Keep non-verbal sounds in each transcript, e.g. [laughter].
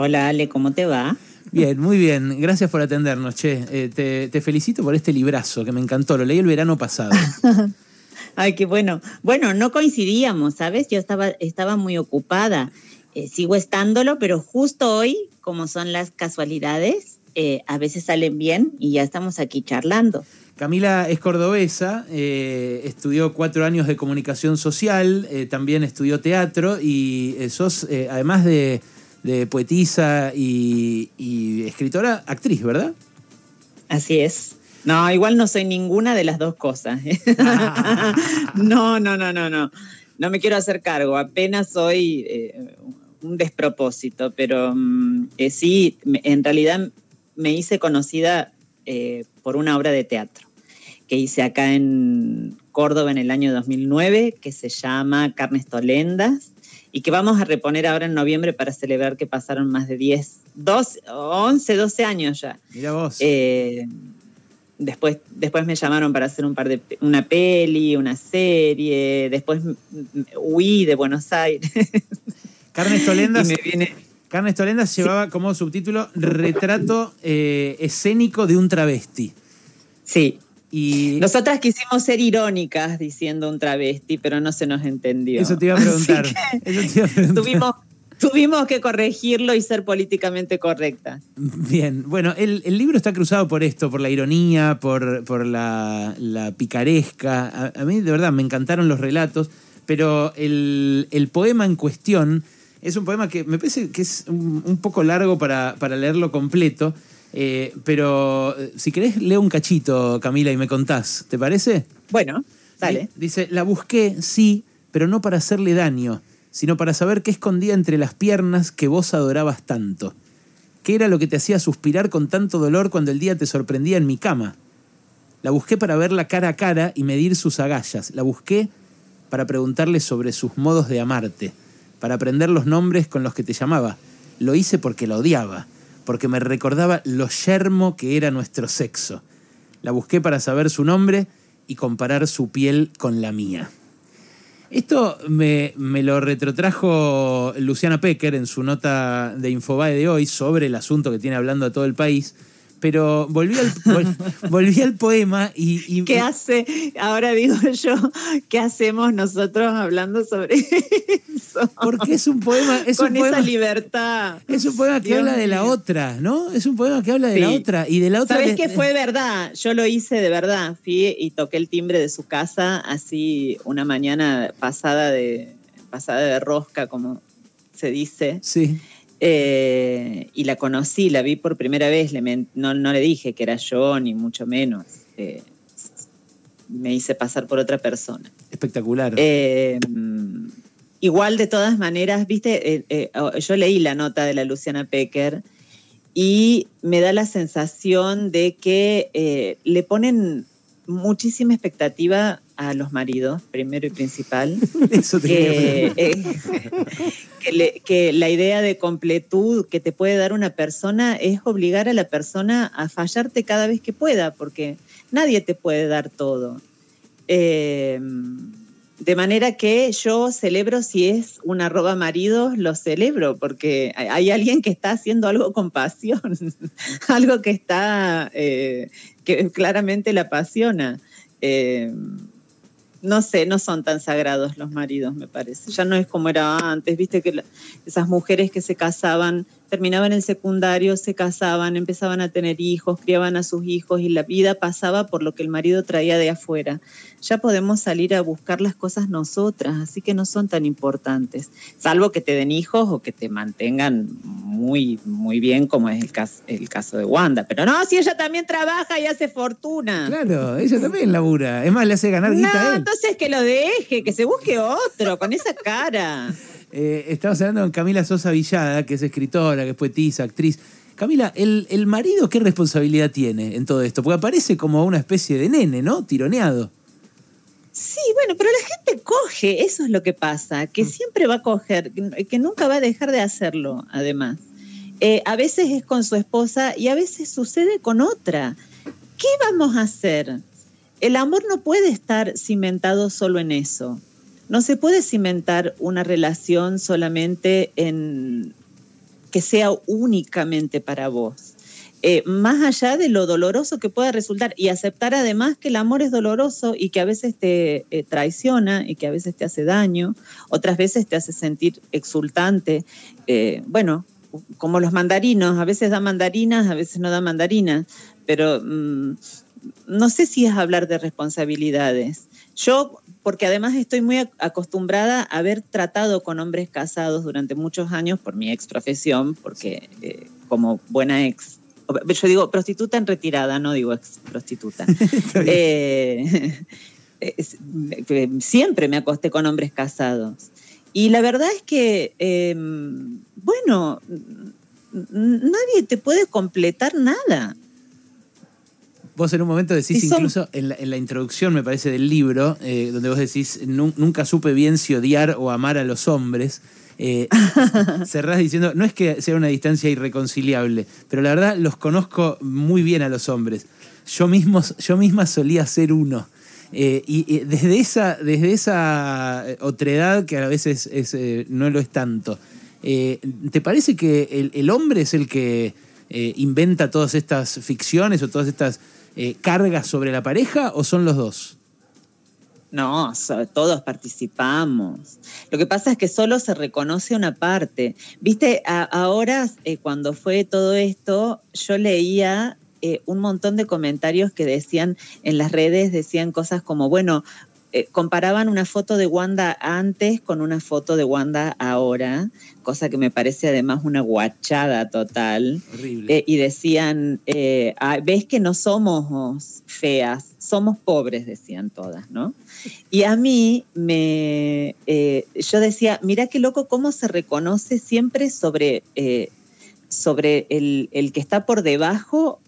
Hola Ale, ¿cómo te va? Bien, muy bien. Gracias por atendernos, Che. Eh, te, felicito por este librazo que me encantó. Lo leí el verano pasado. [laughs] Ay, qué bueno. Bueno, no coincidíamos, ¿sabes? Yo estaba, estaba muy ocupada. Eh, sigo estándolo, pero justo hoy, como son las casualidades, eh, a veces salen bien y ya estamos aquí charlando. Camila es cordobesa, estudió cuatro años de comunicación social, también estudió teatro y sos, además de de poetisa y, escritora, actriz, ¿verdad? Así es. No, igual no soy ninguna de las dos cosas. [laughs] no, no, no, no, no. No me quiero hacer cargo, apenas soy eh, un despropósito, pero mm, eh, sí, en realidad me hice conocida eh, por una obra de teatro que hice acá en Córdoba en el año 2009, que se llama Carnes Tolendas, y que vamos a reponer ahora en noviembre para celebrar que pasaron más de 10, 12, 11, 12 años ya. Mira vos. Eh, después, después me llamaron para hacer un par de una peli, una serie, después huí de Buenos Aires. [laughs] Carnes Tolendas. Carnes Tolendas llevaba como subtítulo Retrato eh, escénico de un travesti. Sí, nosotras quisimos ser irónicas diciendo un travesti, pero no se nos entendió. Eso te iba a preguntar. Tuvimos, que corregirlo y ser políticamente correcta. Bien, bueno, el, libro está cruzado por esto, por la ironía, por, por la, picaresca. A, mí, de verdad, me encantaron los relatos, pero el, poema en cuestión es un poema que me parece que es un, poco largo para, para leerlo completo. Eh, pero eh, si querés, leo un cachito, Camila, y me contás. ¿Te parece? Bueno, dale. Dice, la busqué, sí, pero no para hacerle daño, sino para saber qué escondía entre las piernas que vos adorabas tanto. ¿Qué era lo que te hacía suspirar con tanto dolor cuando el día te sorprendía en mi cama? La busqué para verla cara a cara y medir sus agallas. La busqué para preguntarle sobre sus modos de amarte, para aprender los nombres con los que te llamaba. Lo hice porque la odiaba porque me recordaba lo yermo que era nuestro sexo. La busqué para saber su nombre y comparar su piel con la mía. Esto me, me, lo retrotrajo Luciana Pecker en su nota de Infobae de hoy sobre el asunto que tiene hablando a todo el país pero volví al, [laughs] volví al poema y, ¿Qué hace? Ahora digo yo, ¿qué hacemos nosotros hablando sobre eso? Porque es un poema... Es Con esa libertad. Es un poema que habla de la otra, ¿no? Es un poema que habla de la otra y de la otra... ¿Sabes qué fue verdad? Yo lo hice de verdad. Fui y toqué el timbre de su casa así una mañana pasada de, pasada de rosca, como se dice. Sí. Eh, y la conocí, la vi por primera vez, no, le dije que era yo, ni mucho menos. Eh, me hice pasar por otra persona. Espectacular. Eh, igual, de todas maneras, viste, yo leí la nota de la Luciana Pecker y me da la sensación de que le ponen muchísima expectativa a los maridos, primero y principal. [laughs] Eso que, que, la idea de completud que te puede dar una persona es obligar a la persona a fallarte cada vez que pueda, porque nadie te puede dar todo. Eh, de manera que yo celebro si es un arroba marido, lo celebro, porque hay alguien que está haciendo algo con pasión, [laughs] algo que está, eh, que claramente la apasiona. Eh, no sé, no son tan sagrados los maridos, me parece. Ya no es como era antes, viste que esas mujeres que se casaban, terminaban el secundario, se casaban, empezaban a tener hijos, criaban a sus hijos y la vida pasaba por lo que el marido traía de afuera. Ya podemos salir a buscar las cosas nosotras, así que no son tan importantes, salvo que te den hijos o que te mantengan muy, muy bien, como es el caso, el caso de Wanda. Pero no, si ella también trabaja y hace fortuna. Claro, ella también labura. Es más, le hace ganar guita no, entonces que lo deje, que se busque otro, con esa cara. Eh, estamos hablando con Camila Sosa Villada, que es escritora, que es poetisa, actriz. Camila, ¿el, ¿el marido qué responsabilidad tiene en todo esto? Porque aparece como una especie de nene, ¿no? Tironeado. Sí, bueno, pero la gente coge, eso es lo que pasa, que mm. siempre va a coger, que nunca va a dejar de hacerlo, además. Eh, a veces es con su esposa y a veces sucede con otra. ¿Qué vamos a hacer? El amor no puede estar cimentado solo en eso. No se puede cimentar una relación solamente en, que sea únicamente para vos. Eh, más allá de lo doloroso que pueda resultar y aceptar además que el amor es doloroso y que a veces te eh, traiciona y que a veces te hace daño, otras veces te hace sentir exultante. Eh, bueno, como los mandarinos, a veces da mandarinas, a veces no da mandarinas, pero mm, no sé si es hablar de responsabilidades. Yo, porque además estoy muy acostumbrada a haber tratado con hombres casados durante muchos años por mi ex profesión, porque como buena ex yo digo prostituta en retirada, no digo ex prostituta. [laughs] Eh, [laughs] siempre me acosté con hombres casados. Y la verdad es que, em, bueno, nadie te puede completar nada. Vos en un momento decís, incluso en la, introducción, me parece, del libro, eh, donde vos decís, nunca supe bien si odiar o amar a los hombres. Eh, [laughs] cerrás diciendo, no es que sea una distancia irreconciliable, pero la verdad los conozco muy bien a los hombres. Yo, mismo, yo misma solía ser uno. Eh, y, desde, esa, desde esa otredad, que a veces es, eh, no lo es tanto, ¿te parece que el, hombre es el que inventa todas estas ficciones o todas estas cargas sobre la pareja o son los dos? No, todos participamos. Lo que pasa es que solo se reconoce una parte. Viste, ahora eh, cuando fue todo esto, yo leía eh, un montón de comentarios que decían en las redes, decían cosas como, bueno, eh, comparaban una foto de Wanda antes con una foto de Wanda ahora, cosa que me parece además una guachada total. Horrible. y decían, ves que no somos feas, somos pobres, decían todas, ¿no? Y a mí me, eh, yo decía, mira qué loco cómo se reconoce siempre sobre, eh, sobre el, que está por debajo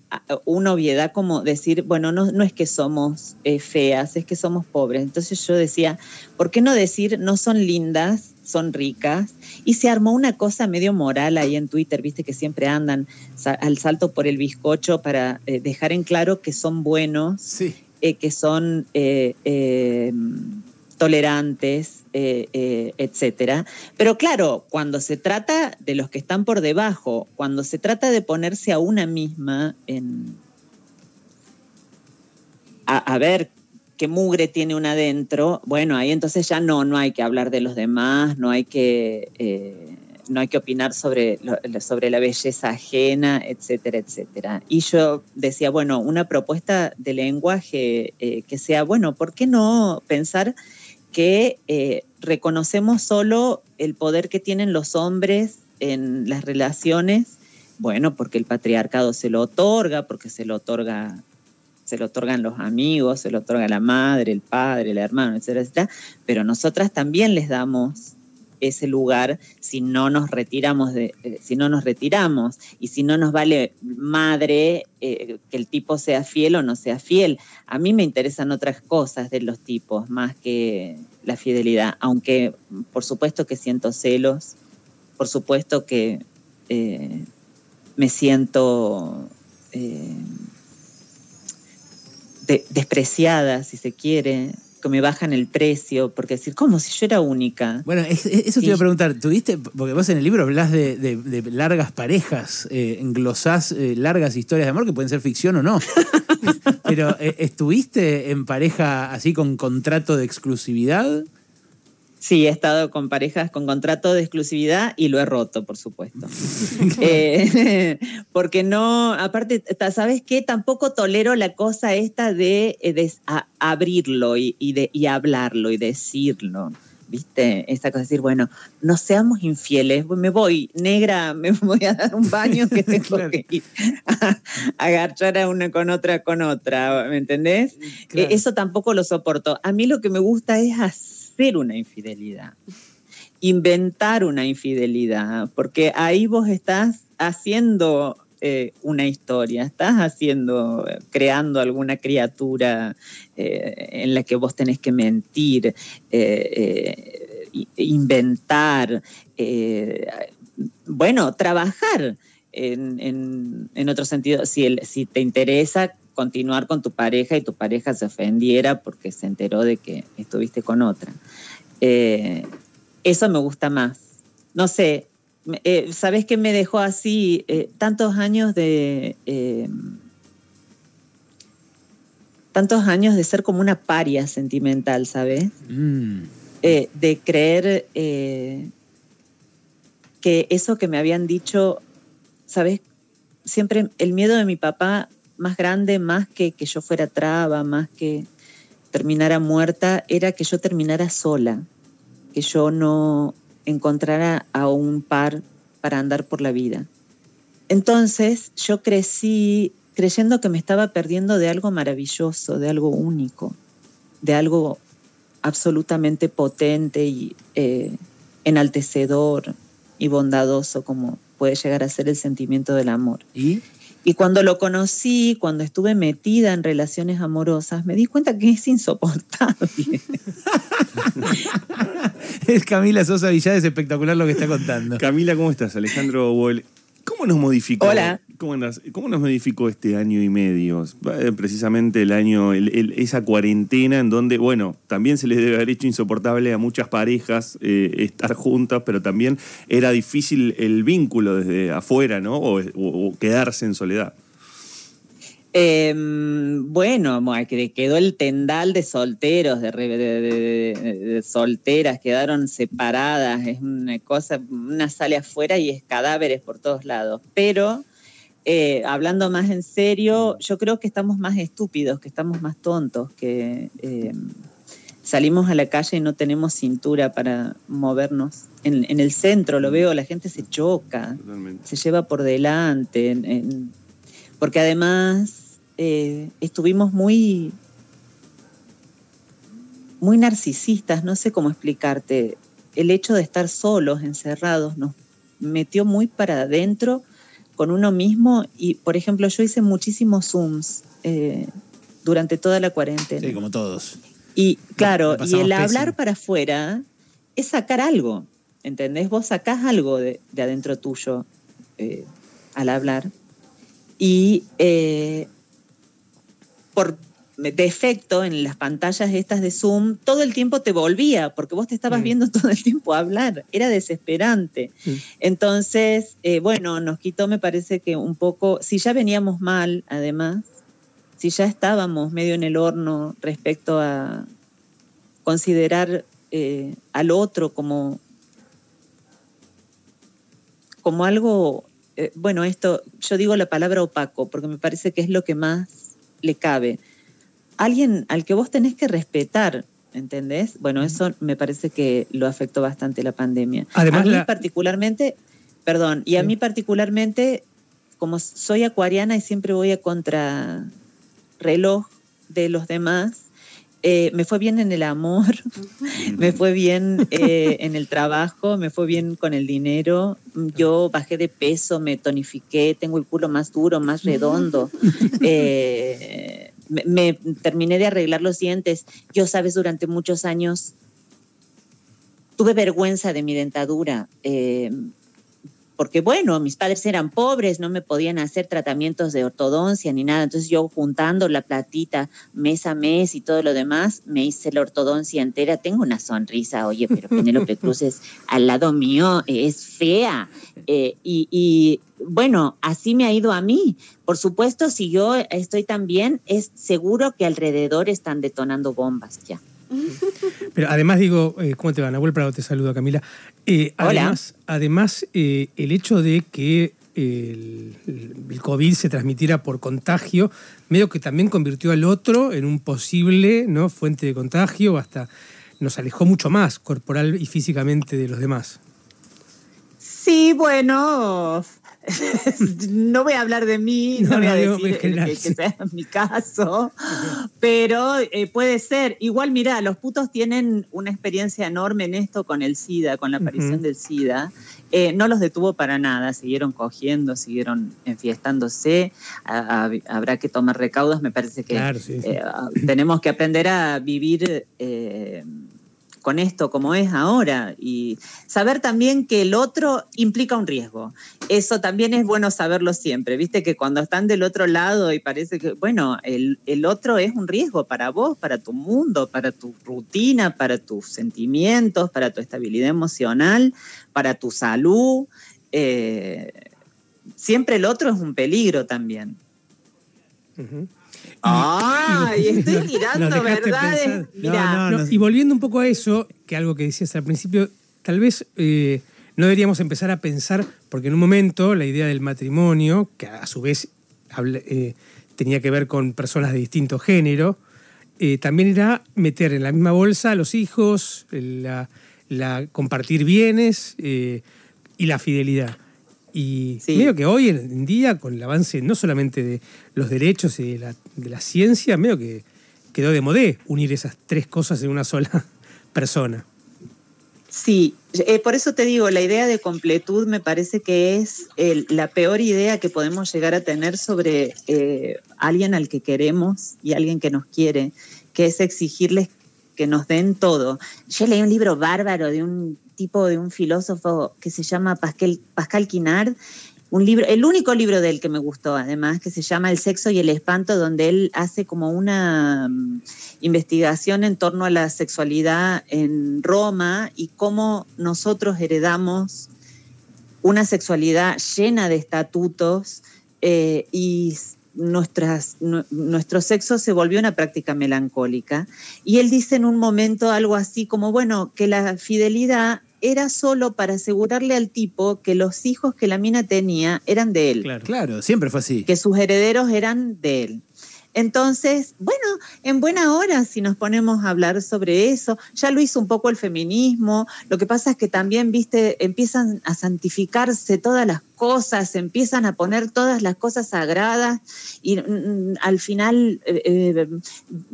una obviedad como decir, bueno, no, no es que somos eh, feas, es que somos pobres. Entonces yo decía, ¿por qué no decir no son lindas, son ricas? Y se armó una cosa medio moral ahí en Twitter, viste que siempre andan al salto por el bizcocho para dejar en claro que son buenos. Sí eh, que son eh, eh, etcétera. Pero claro, cuando se trata de los que están por debajo, cuando se trata de ponerse a una misma en a, ver qué mugre tiene una adentro, bueno, ahí entonces ya no, no hay que hablar de los demás, no hay que no hay que opinar sobre, sobre la belleza ajena, etcétera, etcétera. Y yo decía, bueno, una propuesta de lenguaje eh, que sea, bueno, ¿por qué no pensar que eh, reconocemos solo el poder que tienen los hombres en las relaciones? Bueno, porque el patriarcado se lo otorga, porque se lo otorga se lo otorgan los amigos, se lo otorga la madre, el padre, el hermano, etcétera, etcétera, pero nosotras también les damos ese lugar si no nos retiramos de, eh, si no nos retiramos y si no nos vale madre eh, que el tipo sea fiel o no sea fiel. A mí me interesan otras cosas de los tipos más que la fidelidad, aunque por supuesto que siento celos, por supuesto que eh, me siento despreciada, si se quiere, que me bajan el precio, porque decir, ¿cómo si yo era única? Bueno, eso te iba a preguntar, ¿tuviste, porque vos en el libro hablas de, largas parejas, eh, englosás eh, largas historias de amor que pueden ser ficción o no, [laughs] pero eh, ¿estuviste en pareja así con contrato de exclusividad? Sí, he estado con parejas con contrato de exclusividad y lo he roto, por supuesto. [laughs] Eh, porque no, aparte, ¿sabes qué? Tampoco tolero la cosa esta de, eh, abrirlo y, de, y hablarlo y decirlo. ¿Viste? Esta cosa de decir, bueno, no seamos infieles, me voy, negra, [laughs] me voy a dar un baño que tengo que ir a, a una con otra con otra, ¿me entendés? Eh, eso tampoco lo soporto. A mí lo que me gusta es así una infidelidad, inventar una infidelidad, porque ahí vos estás haciendo eh, una historia, estás haciendo, creando alguna criatura eh, en la que vos tenés que mentir, eh, inventar, bueno, trabajar. En, otro sentido, si, si te interesa continuar con tu pareja y tu pareja se ofendiera porque se enteró de que estuviste con otra. Eso me gusta más. No sé, eh, ¿sabes qué me dejó así? Eh, tantos años de... Eh, tantos años de ser como una paria sentimental, ¿sabes? Mm. De creer que eso que me habían dicho, ¿sabes? Siempre el miedo de mi papá más grande, más que que yo fuera traba, más que terminara muerta, era que yo terminara sola, que yo no encontrara a un par para andar por la vida. Entonces yo crecí creyendo que me estaba perdiendo de algo maravilloso, de algo único, de algo absolutamente potente y eh, enaltecedor y bondadoso como puede llegar a ser el sentimiento del amor. ¿Y? Y cuando lo conocí, cuando estuve metida en relaciones amorosas, me di cuenta que es insoportable. [laughs] [laughs] es Camila Sosa Villada, es espectacular lo que está contando. Camila, ¿cómo estás? Alejandro Boel. ¿Cómo nos modificó? Hola. ¿Cómo, andas? ¿Cómo nos modificó este año y medio? Eh, Precisamente el año, el- el- esa cuarentena en donde, bueno, también se les debe haber hecho insoportable a muchas parejas eh, estar juntas, pero también era difícil el vínculo desde afuera, ¿no? O, o- o quedarse en soledad. Eh, bueno, quedó el tendal de solteros, de, de- de- de- de solteras, quedaron separadas, es una cosa, una sale afuera y es cadáveres por todos lados. Pero eh, hablando más en serio, yo creo que estamos más estúpidos, que estamos más tontos, que eh, salimos a la calle y no tenemos cintura para movernos. En, en el centro lo veo, la gente se choca Totalmente. se lleva por delante, en- en- porque además eh, estuvimos muy, muy narcisistas, no sé cómo explicarte. El hecho de estar solos, encerrados, nos metió muy para adentro con uno mismo y, por ejemplo, yo hice muchísimos Zooms eh, durante toda la cuarentena. Sí, como todos. Y claro, la y el pésimo. hablar para afuera es sacar algo, ¿entendés? Vos sacás algo de, de adentro tuyo eh, al hablar. Y eh, por defecto en las pantallas estas de Zoom, todo el tiempo te volvía, porque vos te estabas Mm. viendo [laughs] todo el tiempo hablar, era desesperante. Mm. Entonces, eh, bueno, nos quitó, me parece que un poco, si ya veníamos mal, además, si ya estábamos medio en el horno respecto a considerar eh, al otro como, como algo, eh, bueno, esto, yo digo la palabra opaco, porque me parece que es lo que más le cabe. Alguien al que vos tenés que respetar, ¿entendés? Bueno, eso me parece que lo afectó bastante la pandemia. Además, a mí la- particularmente, perdón, y a Sí. mí particularmente, como soy acuariana y siempre voy a contra reloj de los demás, eh, me fue bien en el amor, me fue bien eh, en el trabajo, me fue bien con el dinero. Yo bajé de peso, me tonifiqué, tengo el culo más duro, más redondo. Eh, me, me terminé de arreglar los dientes. Yo, sabes, durante muchos años tuve vergüenza de mi dentadura. Porque bueno, mis padres eran pobres, no me podían hacer tratamientos de ortodoncia ni nada. Entonces yo juntando la platita mes a mes y todo lo demás, me hice la ortodoncia entera. Tengo una sonrisa, oye, pero [laughs] Penélope Cruz es al lado mío, eh, es fea. Eh, y, y, bueno, así me ha ido a mí. Por supuesto, si yo estoy tan bien, es seguro que alrededor están detonando bombas ya. [laughs] Pero además digo, eh, ¿cómo te va? Nahuel Prado te saluda, Camila. Eh, Hola. Además, además eh, el hecho de que el, el COVID se transmitiera por contagio, medio que también convirtió al otro en un posible ¿no? fuente de contagio, hasta nos alejó mucho más corporal y físicamente de los demás. Sí, bueno, [laughs] no voy a hablar de mí, no, No, voy a decir que, sea mi caso, [laughs] pero eh, puede ser. Igual, mira, los putos tienen una experiencia enorme en esto con el SIDA, con la aparición del SIDA. Eh, no los detuvo para nada, siguieron cogiendo, siguieron enfiestándose. A- a- habrá que tomar recaudos, me parece que Claro, sí. sí. eh, tenemos que aprender a vivir con esto como es ahora y saber también que el otro implica un riesgo. Eso también es bueno saberlo siempre, viste que cuando están del otro lado y parece que, bueno, el, el otro es un riesgo para vos, para tu mundo, para tu rutina, para tus sentimientos, para tu estabilidad emocional, para tu salud. Eh, siempre el otro es un peligro también. Estoy tirando dejaste verdades. pensar. Mirá, No, No, no. y volviendo un poco a eso, que algo que decías al principio, tal vez eh, no deberíamos empezar a pensar, porque en un momento la idea del matrimonio, que a su vez eh, tenía que ver con personas de distinto género, eh, también era meter en la misma bolsa a los hijos, la, la- compartir bienes eh, y la fidelidad. Y Sí. medio que hoy en día, con el avance no solamente de los derechos y de la, de la ciencia, medio que quedó de modé unir esas tres cosas en una sola [laughs] persona. Sí, eh, por eso te digo, la idea de completud me parece que es el- la peor idea que podemos llegar a tener sobre eh, alguien al que queremos y alguien que nos quiere, que es exigirles que nos den todo. Yo leí un libro bárbaro de un tipo, de un filósofo que se llama Pascal, Pascal Quinard, un libro, el único libro del que me gustó, además, que se llama El sexo y el espanto, donde él hace como una mm, investigación en torno a la sexualidad en Roma y cómo nosotros heredamos una sexualidad llena de estatutos eh, y nuestras, nu- nuestro sexo se volvió una práctica melancólica. Y él dice en un momento algo así como, bueno, que la fidelidad era solo para asegurarle al tipo que los hijos que la mina tenía eran de él Claro. Claro, siempre fue así. que sus herederos eran de él. Entonces, bueno, en buena hora si nos ponemos a hablar sobre eso, ya lo hizo un poco el feminismo, lo que pasa es que también, viste, empiezan a santificarse todas las cosas, empiezan a poner todas las cosas sagradas y mm, al final eh, eh,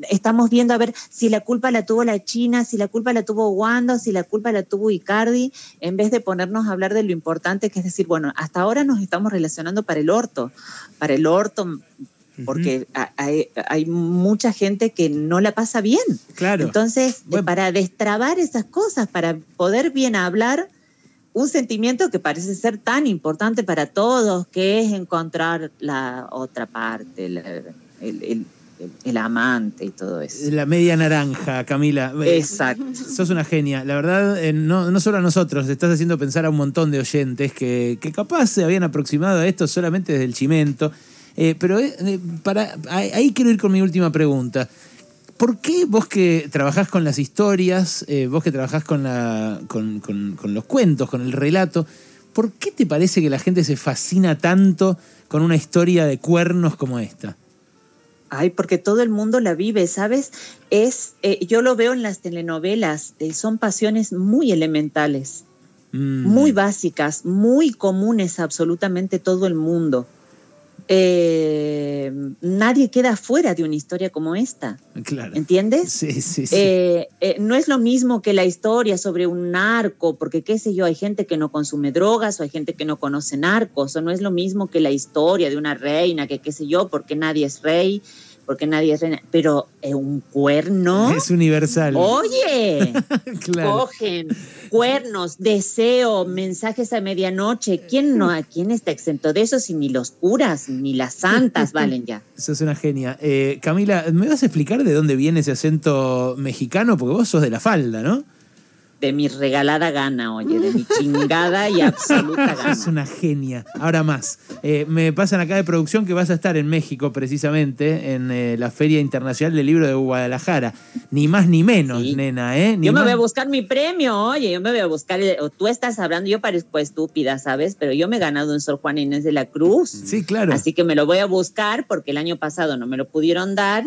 estamos viendo a ver si la culpa la tuvo la China, si la culpa la tuvo Wanda, si la culpa la tuvo Icardi, en vez de ponernos a hablar de lo importante que es decir, bueno, hasta ahora nos estamos relacionando para el orto, para el orto, porque ha- hay, hay mucha gente que no la pasa bien. Claro. Entonces, Bueno. para destrabar esas cosas, para poder bien hablar, un sentimiento que parece ser tan importante para todos, que es encontrar la otra parte, el, el- el- el amante y todo eso. La media naranja, Camila. Eh, Exacto. Sos una genia. La verdad, eh, no, no solo a nosotros, estás haciendo pensar a un montón de oyentes que, que capaz se habían aproximado a esto solamente desde el chimento. Eh, pero eh, para, ahí ahí quiero ir con mi última pregunta. ¿Por qué vos que trabajás con las historias, eh, vos que trabajás con, la, con, con- con los cuentos, con el relato, ¿por qué te parece que la gente se fascina tanto con una historia de cuernos como esta? Ay, porque todo el mundo la vive, ¿sabes? Es, eh, yo lo veo en las telenovelas, eh, son pasiones muy elementales, Mm, muy básicas, muy comunes a absolutamente todo el mundo. Eh, nadie queda fuera de una historia como esta, Claro. ¿entiendes? Sí, sí, sí. Eh, eh, no es lo mismo que la historia sobre un narco, porque qué sé yo, hay gente que no consume drogas o hay gente que no conoce narcos, o no es lo mismo que la historia de una reina, que qué sé yo, porque nadie es rey, porque nadie es reina, pero eh, un cuerno, Es universal. oye, [laughs] claro. cogen cuernos, deseo, mensajes a medianoche, ¿quién no, quién está exento de eso si ni los curas ni las santas valen ya? [laughs] Sos una genia. Eh, Camila, ¿me vas a explicar de dónde viene ese acento mexicano? Porque vos sos de la falda, ¿no? De mi regalada gana, oye, de mi chingada y absoluta gana. Sos una genia. Ahora más. Eh, me pasan acá de producción que vas a estar en México, precisamente, en eh, la Feria Internacional del Libro de Guadalajara. Ni más ni menos, Sí. nena, ¿eh? Ni Yo me más- voy a buscar mi premio, oye, yo me voy a buscar, el- o tú estás hablando, yo parezco estúpida, ¿sabes? Pero yo me he ganado un Sor Juan Inés de la Cruz. Sí, claro. Así que me lo voy a buscar porque el año pasado no me lo pudieron dar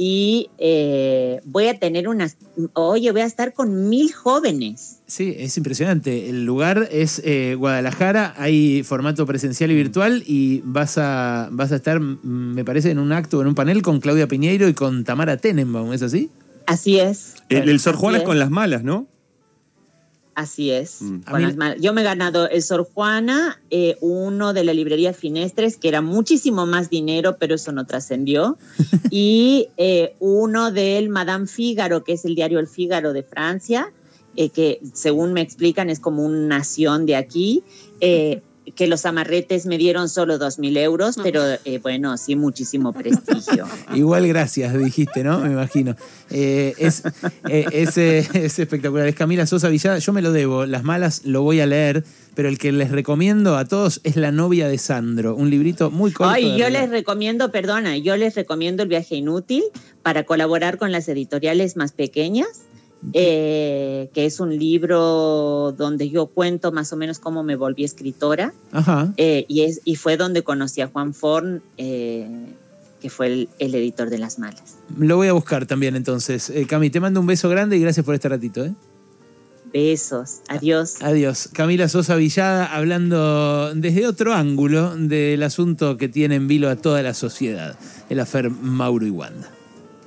y eh, voy a tener unas, oye, voy a estar con mil jóvenes. Sí, es impresionante. El lugar es eh, Guadalajara, hay formato presencial y virtual y vas a, vas a estar, mm, me parece, en un acto, en un panel con Claudia Piñeiro y con Tamara Tenenbaum, ¿es así? Así es, El, el Sor es es. con las malas, ¿no? Así es. Mm. Mí- Yo me he ganado el Sor Juana, eh, uno de la librería Finestres, que era muchísimo más dinero, pero eso no trascendió, [laughs] y eh, uno del Madame Figaro, que es el diario El Figaro de Francia, eh, que según me explican es como una nación de aquí. Que los amarretes me dieron solo dos mil euros, pero eh, bueno, sí, muchísimo prestigio. [laughs] Igual gracias, dijiste, ¿no? Me imagino. Eh, es, eh, es, eh, es espectacular. Es Camila Sosa Villada. Yo me lo debo. Las malas lo voy a leer, pero el que les recomiendo a todos es La novia de Sandro. Un librito muy corto. Ay, yo les recomiendo, perdona, yo les recomiendo El viaje inútil para colaborar con las editoriales más pequeñas, eh, que es un libro donde yo cuento más o menos cómo me volví escritora. Ajá. Eh, y, es, y fue donde conocí a Juan Forn, eh, que fue el, el editor de Las Malas. Lo voy a buscar también entonces. Cami, te mando un beso grande y gracias por este ratito. ¿eh? Besos, adiós. Adiós. Camila Sosa Villada hablando desde otro ángulo del asunto que tiene en vilo a toda la sociedad, el afer Mauro y Wanda.